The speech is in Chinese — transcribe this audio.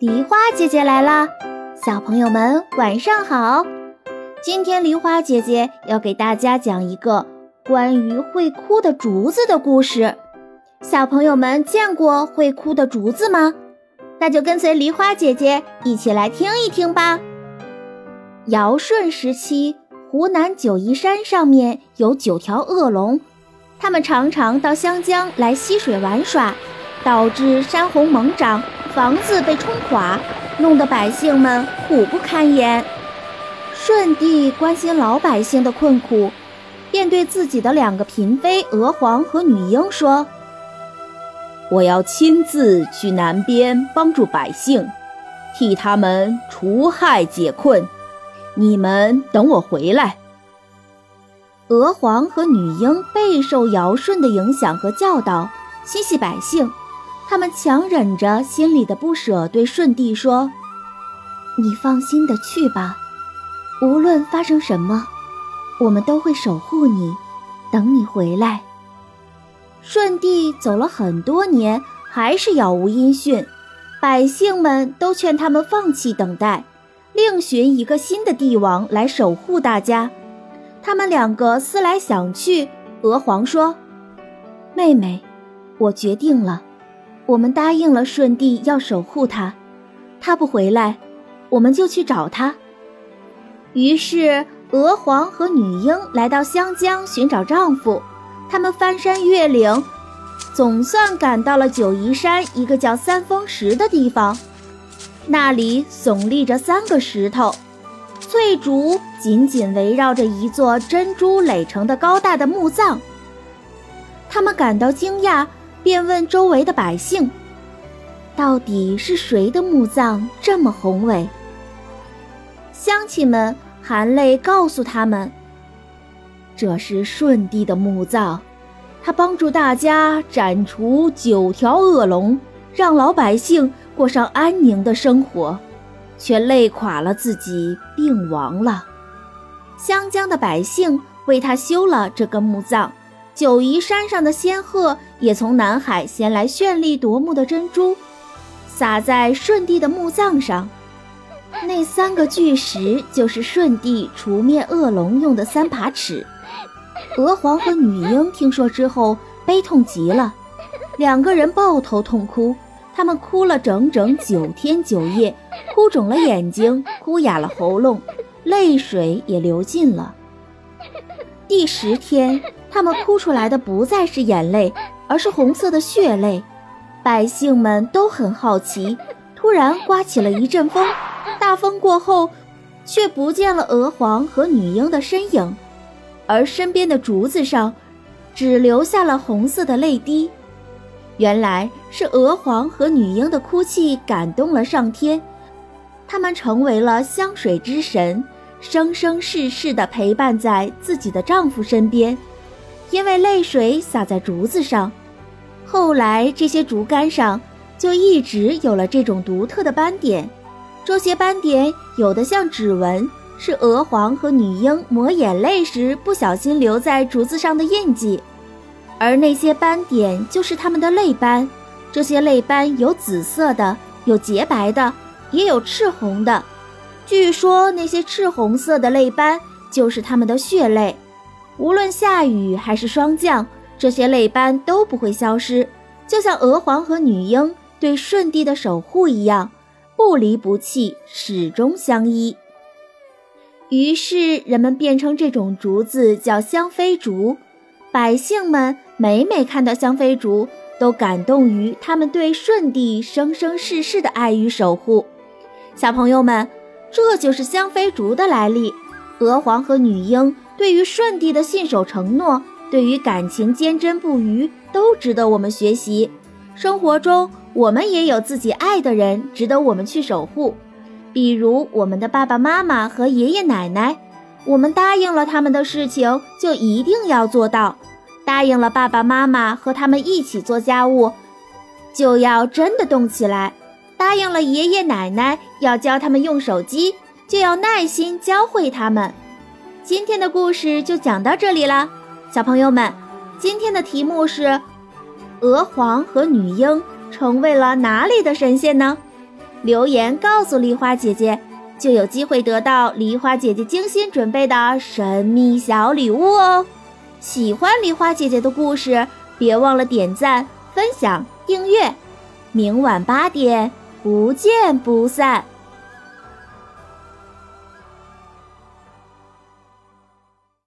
梨花姐姐来啦！小朋友们晚上好。今天梨花姐姐要给大家讲一个关于会哭的竹子的故事。小朋友们见过会哭的竹子吗？那就跟随梨花姐姐一起来听一听吧。尧舜时期，湖南九嶷山上面有九条恶龙，它们常常到湘江来溪水玩耍，导致山洪猛涨。房子被冲垮，弄得百姓们苦不堪言。舜帝关心老百姓的困苦，便对自己的两个嫔妃娥皇和女英说：“我要亲自去南边帮助百姓，替他们除害解困。你们等我回来。”娥皇和女英备受尧舜的影响和教导，心系百姓。他们强忍着心里的不舍，对舜帝说：“你放心的去吧，无论发生什么，我们都会守护你，等你回来。”舜帝走了很多年，还是杳无音讯，百姓们都劝他们放弃等待，另寻一个新的帝王来守护大家。他们两个思来想去，娥皇说：“妹妹，我决定了。”我们答应了舜帝要守护他，他不回来，我们就去找他。于是娥皇和女英来到湘江寻找丈夫，他们翻山越岭，总算赶到了九嶷山一个叫三峰石的地方。那里耸立着三个石头，翠竹紧紧围绕着一座珍珠垒成的高大的墓葬。他们感到惊讶。便问周围的百姓：“到底是谁的墓葬这么宏伟？”乡亲们含泪告诉他们：“这是舜帝的墓葬，他帮助大家斩除九条恶龙，让老百姓过上安宁的生活，却累垮了自己，病亡了。湘江的百姓为他修了这个墓葬。”九嶷山上的仙鹤也从南海衔来绚丽夺目的珍珠，撒在舜帝的墓葬上。那三个巨石就是舜帝除灭恶龙用的三把尺。娥皇和女英听说之后，悲痛极了，两个人抱头痛哭。他们哭了整整九天九夜，哭肿了眼睛，哭哑了喉咙，泪水也流尽了。第十天。他们哭出来的不再是眼泪，而是红色的血泪。百姓们都很好奇。突然刮起了一阵风，大风过后，却不见了娥皇和女英的身影，而身边的竹子上，只留下了红色的泪滴。原来是娥皇和女英的哭泣感动了上天，他们成为了香水之神，生生世世地陪伴在自己的丈夫身边。因为泪水洒在竹子上，后来这些竹竿上就一直有了这种独特的斑点。这些斑点有的像指纹，是娥皇和女英抹眼泪时不小心留在竹子上的印记；而那些斑点就是他们的泪斑。这些泪斑有紫色的，有洁白的，也有赤红的。据说那些赤红色的泪斑就是他们的血泪。无论下雨还是霜降，这些泪斑都不会消失，就像娥皇和女英对舜帝的守护一样，不离不弃，始终相依。于是人们便称这种竹子叫香妃竹。百姓们每每看到香妃竹，都感动于他们对舜帝生生世世的爱与守护。小朋友们，这就是香妃竹的来历。娥皇和女英。对于舜帝的信守承诺，对于感情坚贞不渝，都值得我们学习。生活中，我们也有自己爱的人，值得我们去守护。比如我们的爸爸妈妈和爷爷奶奶，我们答应了他们的事情，就一定要做到。答应了爸爸妈妈和他们一起做家务，就要真的动起来。答应了爷爷奶奶要教他们用手机，就要耐心教会他们。今天的故事就讲到这里了，小朋友们，今天的题目是：娥皇和女英成为了哪里的神仙呢？留言告诉梨花姐姐，就有机会得到梨花姐姐精心准备的神秘小礼物哦。喜欢梨花姐姐的故事，别忘了点赞、分享、订阅。明晚八点，不见不散。